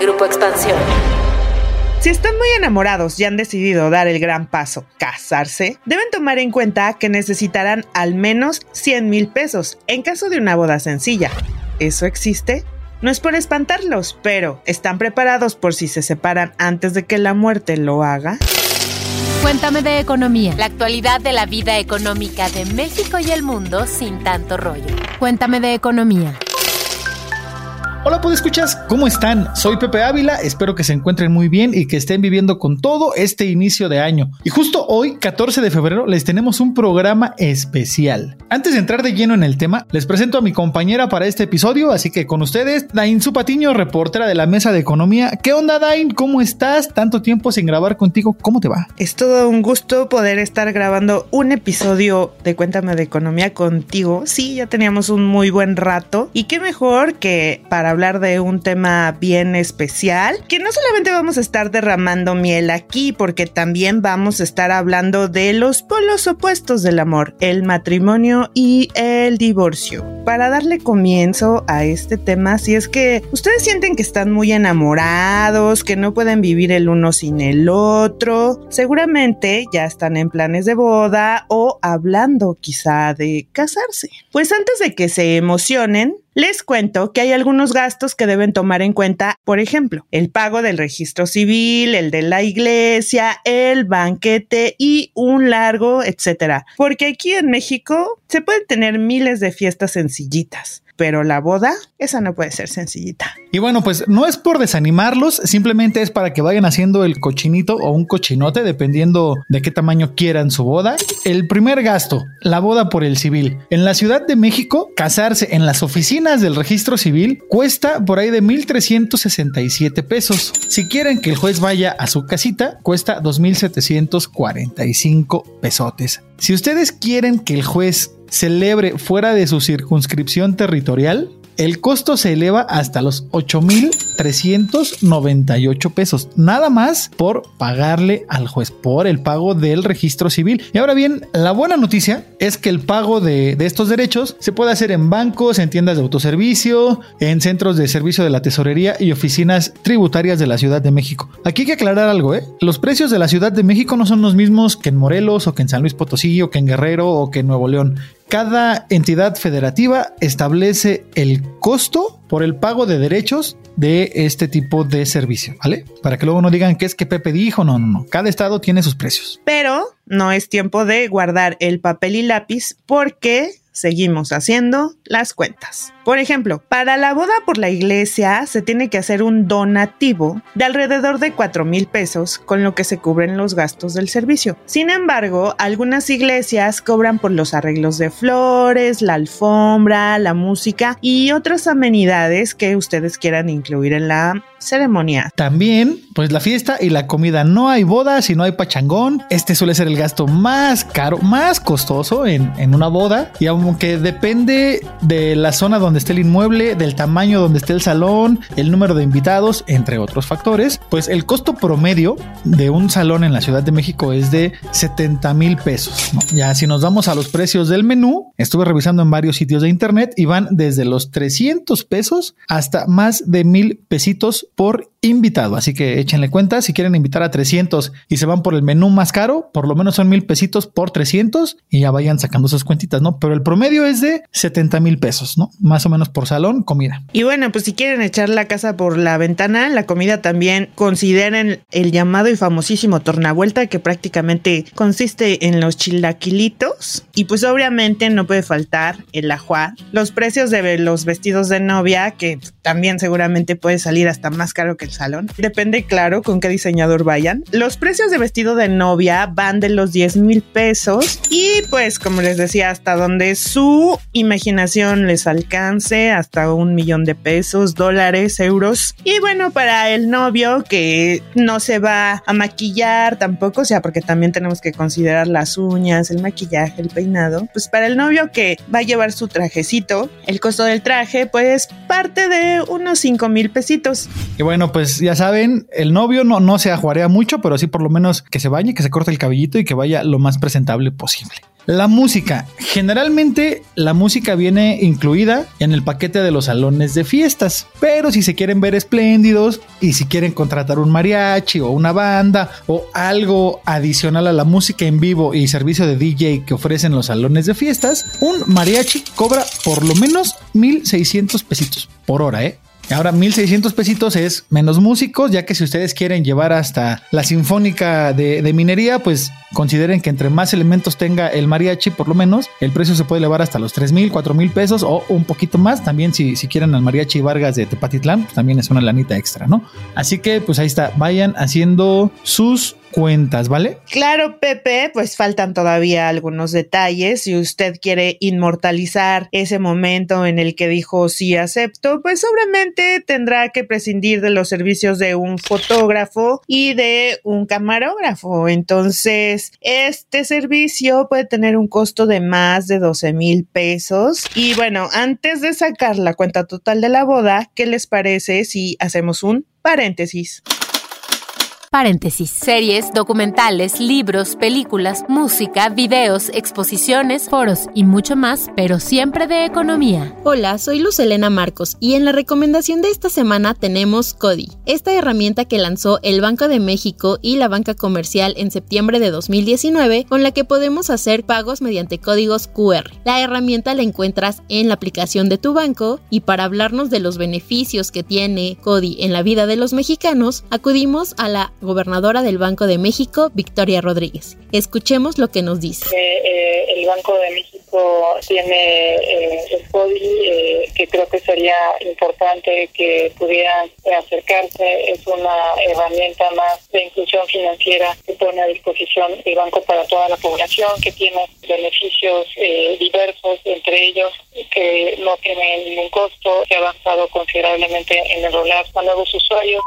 Grupo Expansión. Si están muy enamorados y han decidido dar el gran paso, casarse, deben tomar en cuenta que necesitarán al menos 100 mil pesos en caso de una boda sencilla. ¿Eso existe? No es por espantarlos, pero ¿están preparados por si se separan antes de que la muerte lo haga? Cuéntame de economía. La actualidad de la vida económica de México y el mundo sin tanto rollo. Cuéntame de economía. Hola, ¿puedes escuchas? ¿Cómo están? Soy Pepe Ávila, espero que se encuentren muy bien y que estén viviendo con todo este inicio de año. Y justo hoy, 14 de febrero, les tenemos un programa especial. Antes de entrar de lleno en el tema, les presento a mi compañera para este episodio, así que con ustedes, Dain Zupatiño, reportera de la Mesa de Economía. ¿Qué onda, Dain? ¿Cómo estás? Tanto tiempo sin grabar contigo, ¿cómo te va? Es todo un gusto poder estar grabando un episodio de Cuéntame de Economía contigo. Sí, ya teníamos un muy buen rato y qué mejor que para hablar de un tema bien especial, que no solamente vamos a estar derramando miel aquí, porque también vamos a estar hablando de los polos opuestos del amor, el matrimonio y el divorcio. Para darle comienzo a este tema, si es que ustedes sienten que están muy enamorados, que no pueden vivir el uno sin el otro, seguramente ya están en planes de boda o hablando quizá de casarse. Pues antes de que se emocionen, les cuento que hay algunos gastos que deben tomar en cuenta, por ejemplo, el pago del registro civil, el de la iglesia, el banquete y un largo, etcétera. Porque aquí en México se pueden tener miles de fiestas sencillitas pero la boda, esa no puede ser sencillita. Y bueno, pues no es por desanimarlos, simplemente es para que vayan haciendo el cochinito o un cochinote, dependiendo de qué tamaño quieran su boda. El primer gasto, la boda por el civil. En la Ciudad de México, casarse en las oficinas del registro civil cuesta por ahí de 1.367 pesos. Si quieren que el juez vaya a su casita, cuesta 2.745 pesotes. Si ustedes quieren que el juez celebre fuera de su circunscripción territorial, el costo se eleva hasta los 8.398 pesos, nada más por pagarle al juez, por el pago del registro civil. Y ahora bien, la buena noticia es que el pago de, de, estos derechos se puede hacer en bancos, en tiendas de autoservicio, en centros de servicio de la tesorería y oficinas tributarias de la Ciudad de México. Aquí hay que aclarar algo, ¿eh? Los precios de la Ciudad de México no son los mismos que en Morelos o que en San Luis Potosí o que en Guerrero o que en Nuevo León. Cada entidad federativa establece el costo por el pago de derechos de este tipo de servicio, ¿vale? Para que luego no digan que es que Pepe dijo, no, no, no. Cada estado tiene sus precios. Pero no es tiempo de guardar el papel y lápiz porque seguimos haciendo las cuentas. Por ejemplo, para la boda por la iglesia se tiene que hacer un donativo de alrededor de 4 mil pesos, con lo que se cubren los gastos del servicio. Sin embargo, algunas iglesias cobran por los arreglos de flores, la alfombra, la música y otras amenidades que ustedes quieran incluir en la ceremonia. También, pues la fiesta y la comida. No hay boda si no hay pachangón. Este suele ser el gasto más caro, más costoso en, en una boda. Y aunque depende de la zona donde esté el inmueble, del tamaño donde esté el salón, el número de invitados, entre otros factores, pues el costo promedio de un salón en la Ciudad de México es de 70 mil pesos. Ya si nos vamos a los precios del menú, estuve revisando en varios sitios de internet y van desde los 300 pesos hasta más de mil pesitos por invitado. Así que échenle cuenta, si quieren invitar a 300 y se van por el menú más caro, por lo menos son mil pesitos por 300 y ya vayan sacando sus cuentitas, ¿no? Pero el promedio es de 70 mil pesos, ¿no? Más o menos por salón, comida. Y bueno, pues si quieren echar la casa por la ventana, la comida también consideren el llamado y famosísimo tornavuelta que prácticamente consiste en los chilaquilitos y pues obviamente no puede faltar el ajuar, los precios de los vestidos de novia que también seguramente puede salir hasta más caro que el salón. Depende, claro, con qué diseñador vayan. Los precios de vestido de novia van de los 10 mil pesos y pues como les decía, hasta donde su imaginación les alcance, hasta un millón de pesos, dólares, euros. Y bueno, para el novio que no se va a maquillar tampoco, o sea, porque también tenemos que considerar las uñas, el maquillaje, el peinado, pues para el novio que va a llevar su trajecito, el costo del traje pues parte de unos 5 mil pesitos. Y bueno, pues ya saben, el novio no, no se ajuarea mucho, pero sí por lo menos que se bañe, que se corte el cabellito y que vaya lo más presentable posible. La música. Generalmente la música viene incluida en el paquete de los salones de fiestas, pero si se quieren ver espléndidos y si quieren contratar un mariachi o una banda o algo adicional a la música en vivo y servicio de DJ que ofrecen los salones de fiestas, un mariachi cobra por lo menos 1600 pesitos por hora, ¿eh? Ahora 1600 pesitos es menos músicos, ya que si ustedes quieren llevar hasta la sinfónica de, minería, pues consideren que entre más elementos tenga el mariachi, por lo menos, el precio se puede elevar hasta los 3 mil, 4 mil pesos o un poquito más. También si, si quieren al mariachi Vargas de Tepatitlán, pues también es una lanita extra, ¿no? Así que pues ahí está, vayan haciendo sus cuentas, ¿vale? Claro, Pepe, pues faltan todavía algunos detalles. Si usted quiere inmortalizar ese momento en el que dijo sí acepto, pues obviamente tendrá que prescindir de los servicios de un fotógrafo y de un camarógrafo. Entonces, este servicio puede tener un costo de más de 12 mil pesos. Y bueno, antes de sacar la cuenta total de la boda, ¿qué les parece si hacemos un paréntesis? Paréntesis. Series, documentales, libros, películas, música, videos, exposiciones, foros y mucho más, pero siempre de economía. Hola, soy Luz Elena Marcos y en la recomendación de esta semana tenemos Cody, esta herramienta que lanzó el Banco de México y la banca comercial en septiembre de 2019 con la que podemos hacer pagos mediante códigos QR. La herramienta la encuentras en la aplicación de tu banco y para hablarnos de los beneficios que tiene Cody en la vida de los mexicanos, acudimos a la gobernadora del Banco de México, Victoria Rodríguez. Escuchemos lo que nos dice. Eh, el Banco de México tiene eh, el CODI, eh, que creo que sería importante que pudieran acercarse. Es una herramienta más de inclusión financiera que pone a disposición el banco para toda la población, que tiene beneficios diversos, entre ellos que no tienen ningún costo, se ha avanzado considerablemente en enrolar a nuevos usuarios.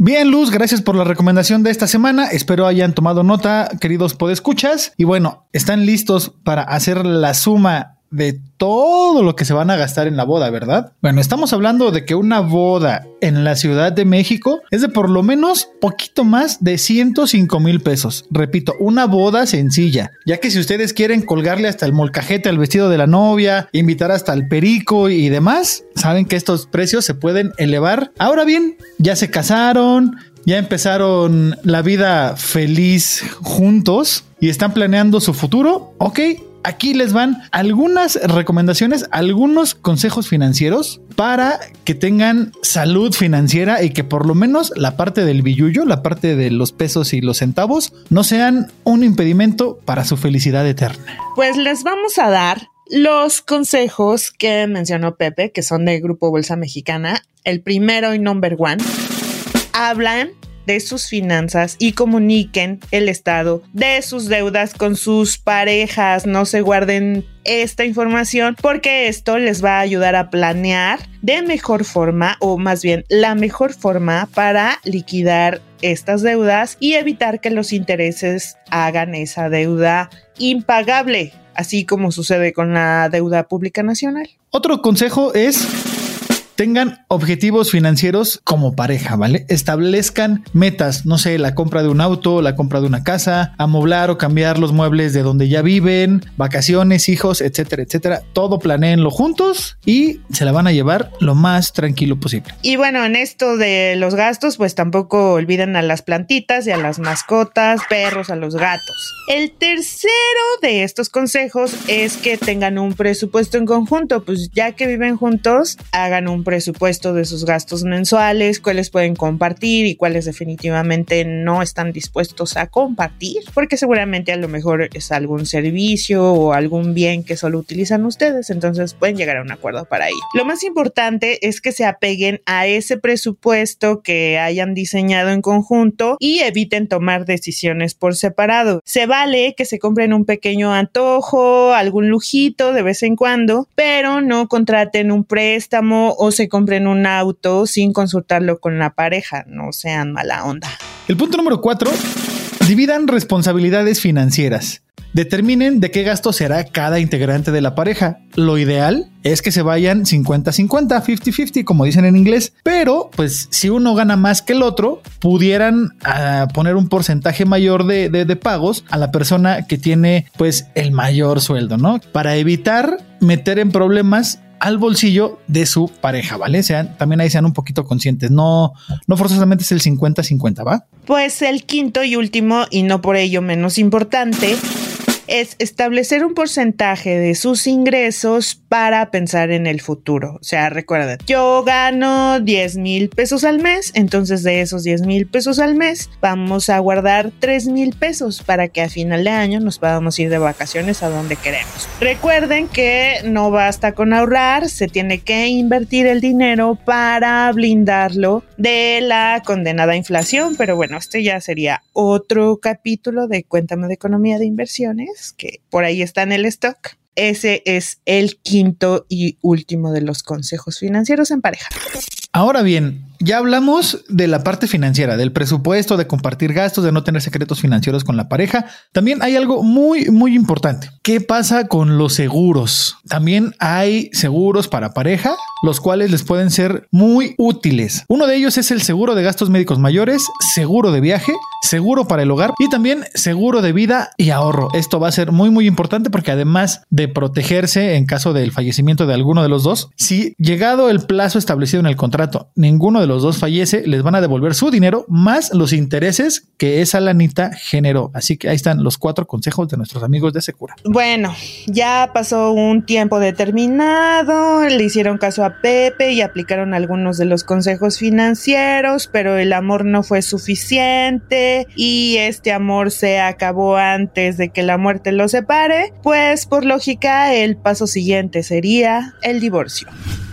Bien, Luz, gracias por la recomendación de esta semana. Espero hayan tomado nota, queridos podescuchas. Y bueno, están listos para hacer la suma de todo lo que se van a gastar en la boda, ¿verdad? Bueno, estamos hablando de que una boda en la Ciudad de México es de por lo menos poquito más de 105 mil pesos. Repito, una boda sencilla, ya que si ustedes quieren colgarle hasta el molcajete al vestido de la novia, invitar hasta el perico y demás, saben que estos precios se pueden elevar. Ahora bien, ya se casaron, ya empezaron la vida feliz juntos y están planeando su futuro, ok, aquí les van algunas recomendaciones, algunos consejos financieros para que tengan salud financiera y que por lo menos la parte del billullo, la parte de los pesos y los centavos, no sean un impedimento para su felicidad eterna. Pues les vamos a dar los consejos que mencionó Pepe, que son del Grupo Bolsa Mexicana. El primero y number one, hablan de sus finanzas y comuniquen el estado de sus deudas con sus parejas. No se guarden esta información porque esto les va a ayudar a planear de mejor forma o más bien la mejor forma para liquidar estas deudas y evitar que los intereses hagan esa deuda impagable, así como sucede con la deuda pública nacional. Otro consejo es tengan objetivos financieros como pareja, ¿vale? Establezcan metas, no sé, la compra de un auto, la compra de una casa, amoblar o cambiar los muebles de donde ya viven, vacaciones, hijos, etcétera, etcétera. Todo planeenlo juntos y se la van a llevar lo más tranquilo posible. Y bueno, en esto de los gastos, pues tampoco olviden a las plantitas y a las mascotas, perros, a los gatos. El tercero de estos consejos es que tengan un presupuesto en conjunto, pues ya que viven juntos, hagan un presupuesto de sus gastos mensuales, cuáles pueden compartir y cuáles definitivamente no están dispuestos a compartir, porque seguramente a lo mejor es algún servicio o algún bien que solo utilizan ustedes, entonces pueden llegar a un acuerdo para ello. Lo más importante es que se apeguen a ese presupuesto que hayan diseñado en conjunto y eviten tomar decisiones por separado. Se vale que se compren un pequeño antojo, algún lujito de vez en cuando, pero no contraten un préstamo o se compren un auto sin consultarlo con la pareja, no sean mala onda. El punto número cuatro, dividan responsabilidades financieras. determinen de qué gasto será cada integrante de la pareja. Lo ideal es que se vayan 50-50, 50-50, como dicen en inglés, pero pues si uno gana más que el otro, pudieran uh, poner un porcentaje mayor de, de, de pagos a la persona que tiene pues el mayor sueldo, ¿no? Para evitar meter en problemas al bolsillo de su pareja, ¿vale? Sean, también ahí sean un poquito conscientes, no, no forzosamente es el 50-50, ¿va? Pues el quinto y último, y no por ello menos importante, es establecer un porcentaje de sus ingresos para pensar en el futuro. O sea, recuerden, yo gano 10 mil pesos al mes, entonces de esos 10 mil pesos al mes vamos a guardar 3 mil pesos para que a final de año nos podamos ir de vacaciones a donde queremos. Recuerden que no basta con ahorrar, se tiene que invertir el dinero para blindarlo de la condenada inflación, pero bueno, este ya sería otro capítulo de Cuéntame de Economía de Inversiones, que por ahí está en el stock. Ese es el quinto y último de los consejos financieros en pareja. Ahora bien, ya hablamos de la parte financiera, del presupuesto, de compartir gastos, de no tener secretos financieros con la pareja. También hay algo muy, muy importante. ¿Qué pasa con los seguros? También hay seguros para pareja, los cuales les pueden ser muy útiles. Uno de ellos es el seguro de gastos médicos mayores, seguro de viaje, seguro para el hogar y también seguro de vida y ahorro. Esto va a ser muy, muy importante porque además de protegerse en caso del fallecimiento de alguno de los dos, si llegado el plazo establecido en el contrato, ninguno de los dos fallece, les van a devolver su dinero más los intereses que esa lanita generó. Así que ahí están los cuatro consejos de nuestros amigos de Secura. Bueno, ya pasó un tiempo determinado, le hicieron caso a Pepe y aplicaron algunos de los consejos financieros, pero el amor no fue suficiente y este amor se acabó antes de que la muerte los separe, pues por lógica el paso siguiente sería el divorcio.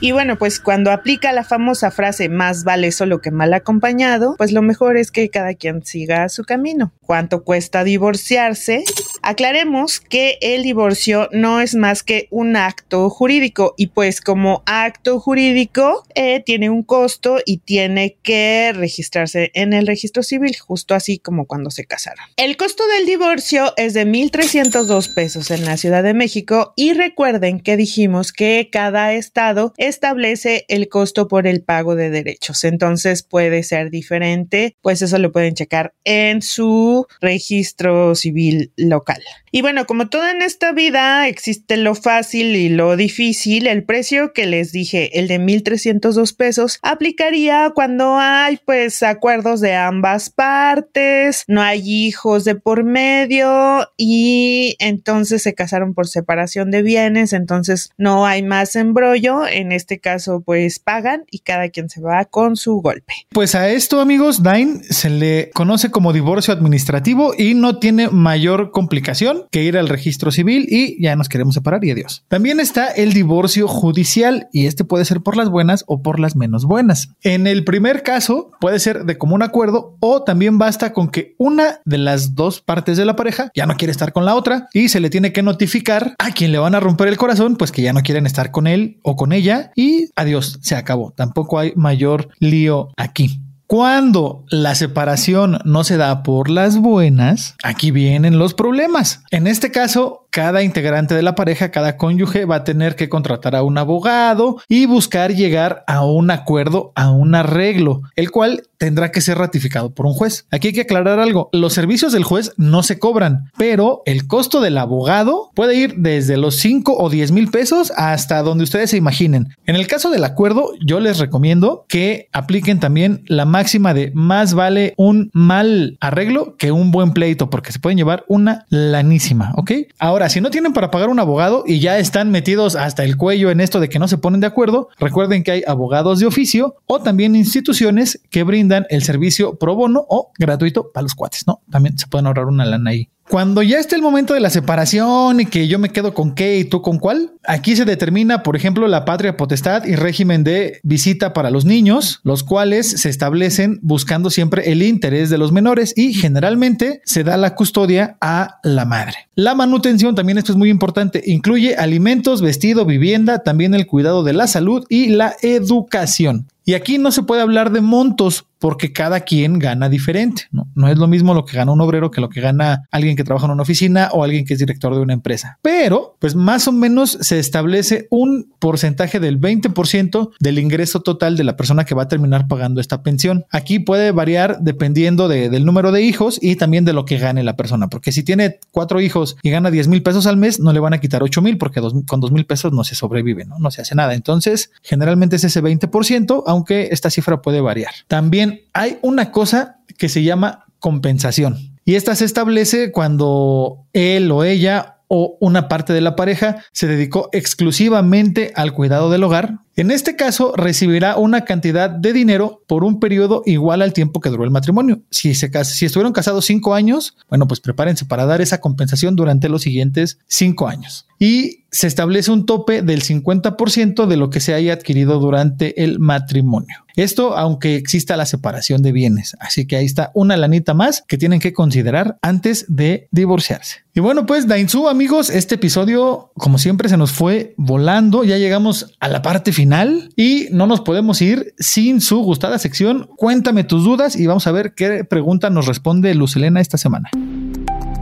Y bueno, pues cuando aplica la famosa frase más vale solo que mal acompañado, pues lo mejor es que cada quien siga su camino. ¿Cuánto cuesta divorciarse? Aclaremos que el divorcio no es más que un acto jurídico y pues como acto jurídico eh, tiene un costo y tiene que registrarse en el registro civil, justo así como cuando se casaron. El costo del divorcio es de 1.302 pesos en la Ciudad de México y recuerden que dijimos que cada estado establece el costo por el pago de derechos, entonces puede ser diferente, pues eso lo pueden checar en su registro civil local. Digital. Y bueno, como todo en esta vida existe lo fácil y lo difícil, el precio que les dije, el de 1.302 pesos, aplicaría cuando hay pues acuerdos de ambas partes, no hay hijos de por medio y entonces se casaron por separación de bienes, entonces no hay más embrollo, en este caso pues pagan y cada quien se va con su golpe. Pues a esto amigos, Dain se le conoce como divorcio administrativo y no tiene mayor complicación que ir al registro civil y ya nos queremos separar y adiós. También está el divorcio judicial y este puede ser por las buenas o por las menos buenas. En el primer caso puede ser de común acuerdo o también basta con que una de las dos partes de la pareja ya no quiere estar con la otra y se le tiene que notificar a quien le van a romper el corazón pues que ya no quieren estar con él o con ella y adiós, se acabó. Tampoco hay mayor lío aquí. Cuando la separación no se da por las buenas, aquí vienen los problemas. En este caso, cada integrante de la pareja, cada cónyuge va a tener que contratar a un abogado y buscar llegar a un acuerdo, a un arreglo, el cual tendrá que ser ratificado por un juez. Aquí hay que aclarar algo. Los servicios del juez no se cobran, pero el costo del abogado puede ir desde los 5 o 10 mil pesos hasta donde ustedes se imaginen. En el caso del acuerdo, yo les recomiendo que apliquen también la máxima de más vale un mal arreglo que un buen pleito, porque se pueden llevar una lanísima, ¿ok? Ahora, si no tienen para pagar un abogado y ya están metidos hasta el cuello en esto de que no se ponen de acuerdo, recuerden que hay abogados de oficio o también instituciones que brindan el servicio pro bono o gratuito para los cuates, ¿no? También se pueden ahorrar una lana ahí. Cuando ya esté el momento de la separación y que yo me quedo con qué y tú con cuál, aquí se determina, por ejemplo, la patria potestad y régimen de visita para los niños, los cuales se establecen buscando siempre el interés de los menores y generalmente se da la custodia a la madre. La manutención también esto es muy importante, incluye alimentos, vestido, vivienda, también el cuidado de la salud y la educación. Y aquí no se puede hablar de montos porque cada quien gana diferente. ¿no? es lo mismo lo que gana un obrero que lo que gana alguien que trabaja en una oficina o alguien que es director de una empresa. Pero, pues más o menos se establece un porcentaje del 20% del ingreso total de la persona que va a terminar pagando esta pensión. Aquí puede variar dependiendo del número de hijos y también de lo que gane la persona, porque si tiene cuatro hijos y gana 10 mil pesos al mes, no le van a quitar 8 mil porque con 2 mil pesos no se sobrevive, no se hace nada. Entonces, generalmente es ese 20%, aunque esta cifra puede variar. También hay una cosa que se llama compensación. Y esta se establece cuando él o ella o una parte de la pareja se dedicó exclusivamente al cuidado del hogar, en este caso recibirá una cantidad de dinero por un periodo igual al tiempo que duró el matrimonio. Si, se, si estuvieron casados cinco años, bueno, pues prepárense para dar esa compensación durante los siguientes cinco años. Y se establece un tope del 50% de lo que se haya adquirido durante el matrimonio. Esto aunque exista la separación de bienes. Así que ahí está una lanita más que tienen que considerar antes de divorciarse. Y bueno, pues Dainzu, amigos, este episodio, como siempre, se nos fue volando. Ya llegamos a la parte final y no nos podemos ir sin su gustada sección. Cuéntame tus dudas y vamos a ver qué pregunta nos responde Lucelena esta semana.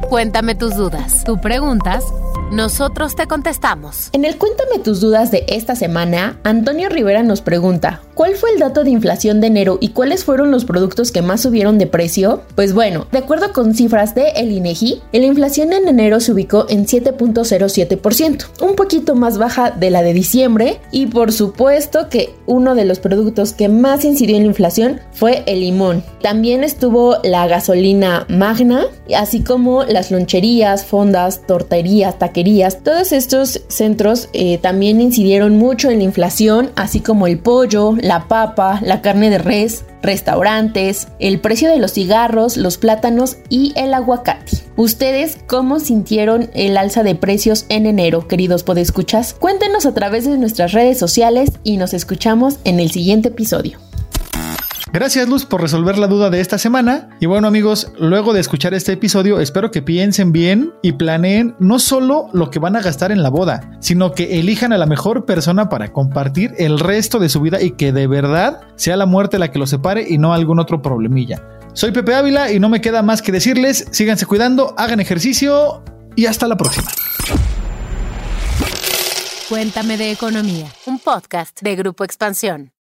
Cuéntame tus dudas. Tú preguntas nosotros te contestamos. En el Cuéntame tus dudas de esta semana, Antonio Rivera nos pregunta, ¿cuál fue el dato de inflación de enero y cuáles fueron los productos que más subieron de precio? Pues bueno, de acuerdo con cifras de el INEGI, la inflación en enero se ubicó en 7.07%, un poquito más baja de la de diciembre y por supuesto que uno de los productos que más incidió en la inflación fue el limón. También estuvo la gasolina magna, así como las loncherías, fondas, torterías, taquerías todos estos centros eh, también incidieron mucho en la inflación, así como el pollo, la papa, la carne de res, restaurantes, el precio de los cigarros, los plátanos y el aguacate. ¿Ustedes cómo sintieron el alza de precios en enero, queridos podescuchas? Cuéntenos a través de nuestras redes sociales y nos escuchamos en el siguiente episodio. Gracias Luz por resolver la duda de esta semana. Y bueno amigos, luego de escuchar este episodio, espero que piensen bien y planeen no solo lo que van a gastar en la boda, sino que elijan a la mejor persona para compartir el resto de su vida y que de verdad sea la muerte la que los separe y no algún otro problemilla. Soy Pepe Ávila y no me queda más que decirles, síganse cuidando, hagan ejercicio y hasta la próxima. Cuéntame de Economía, un podcast de Grupo Expansión.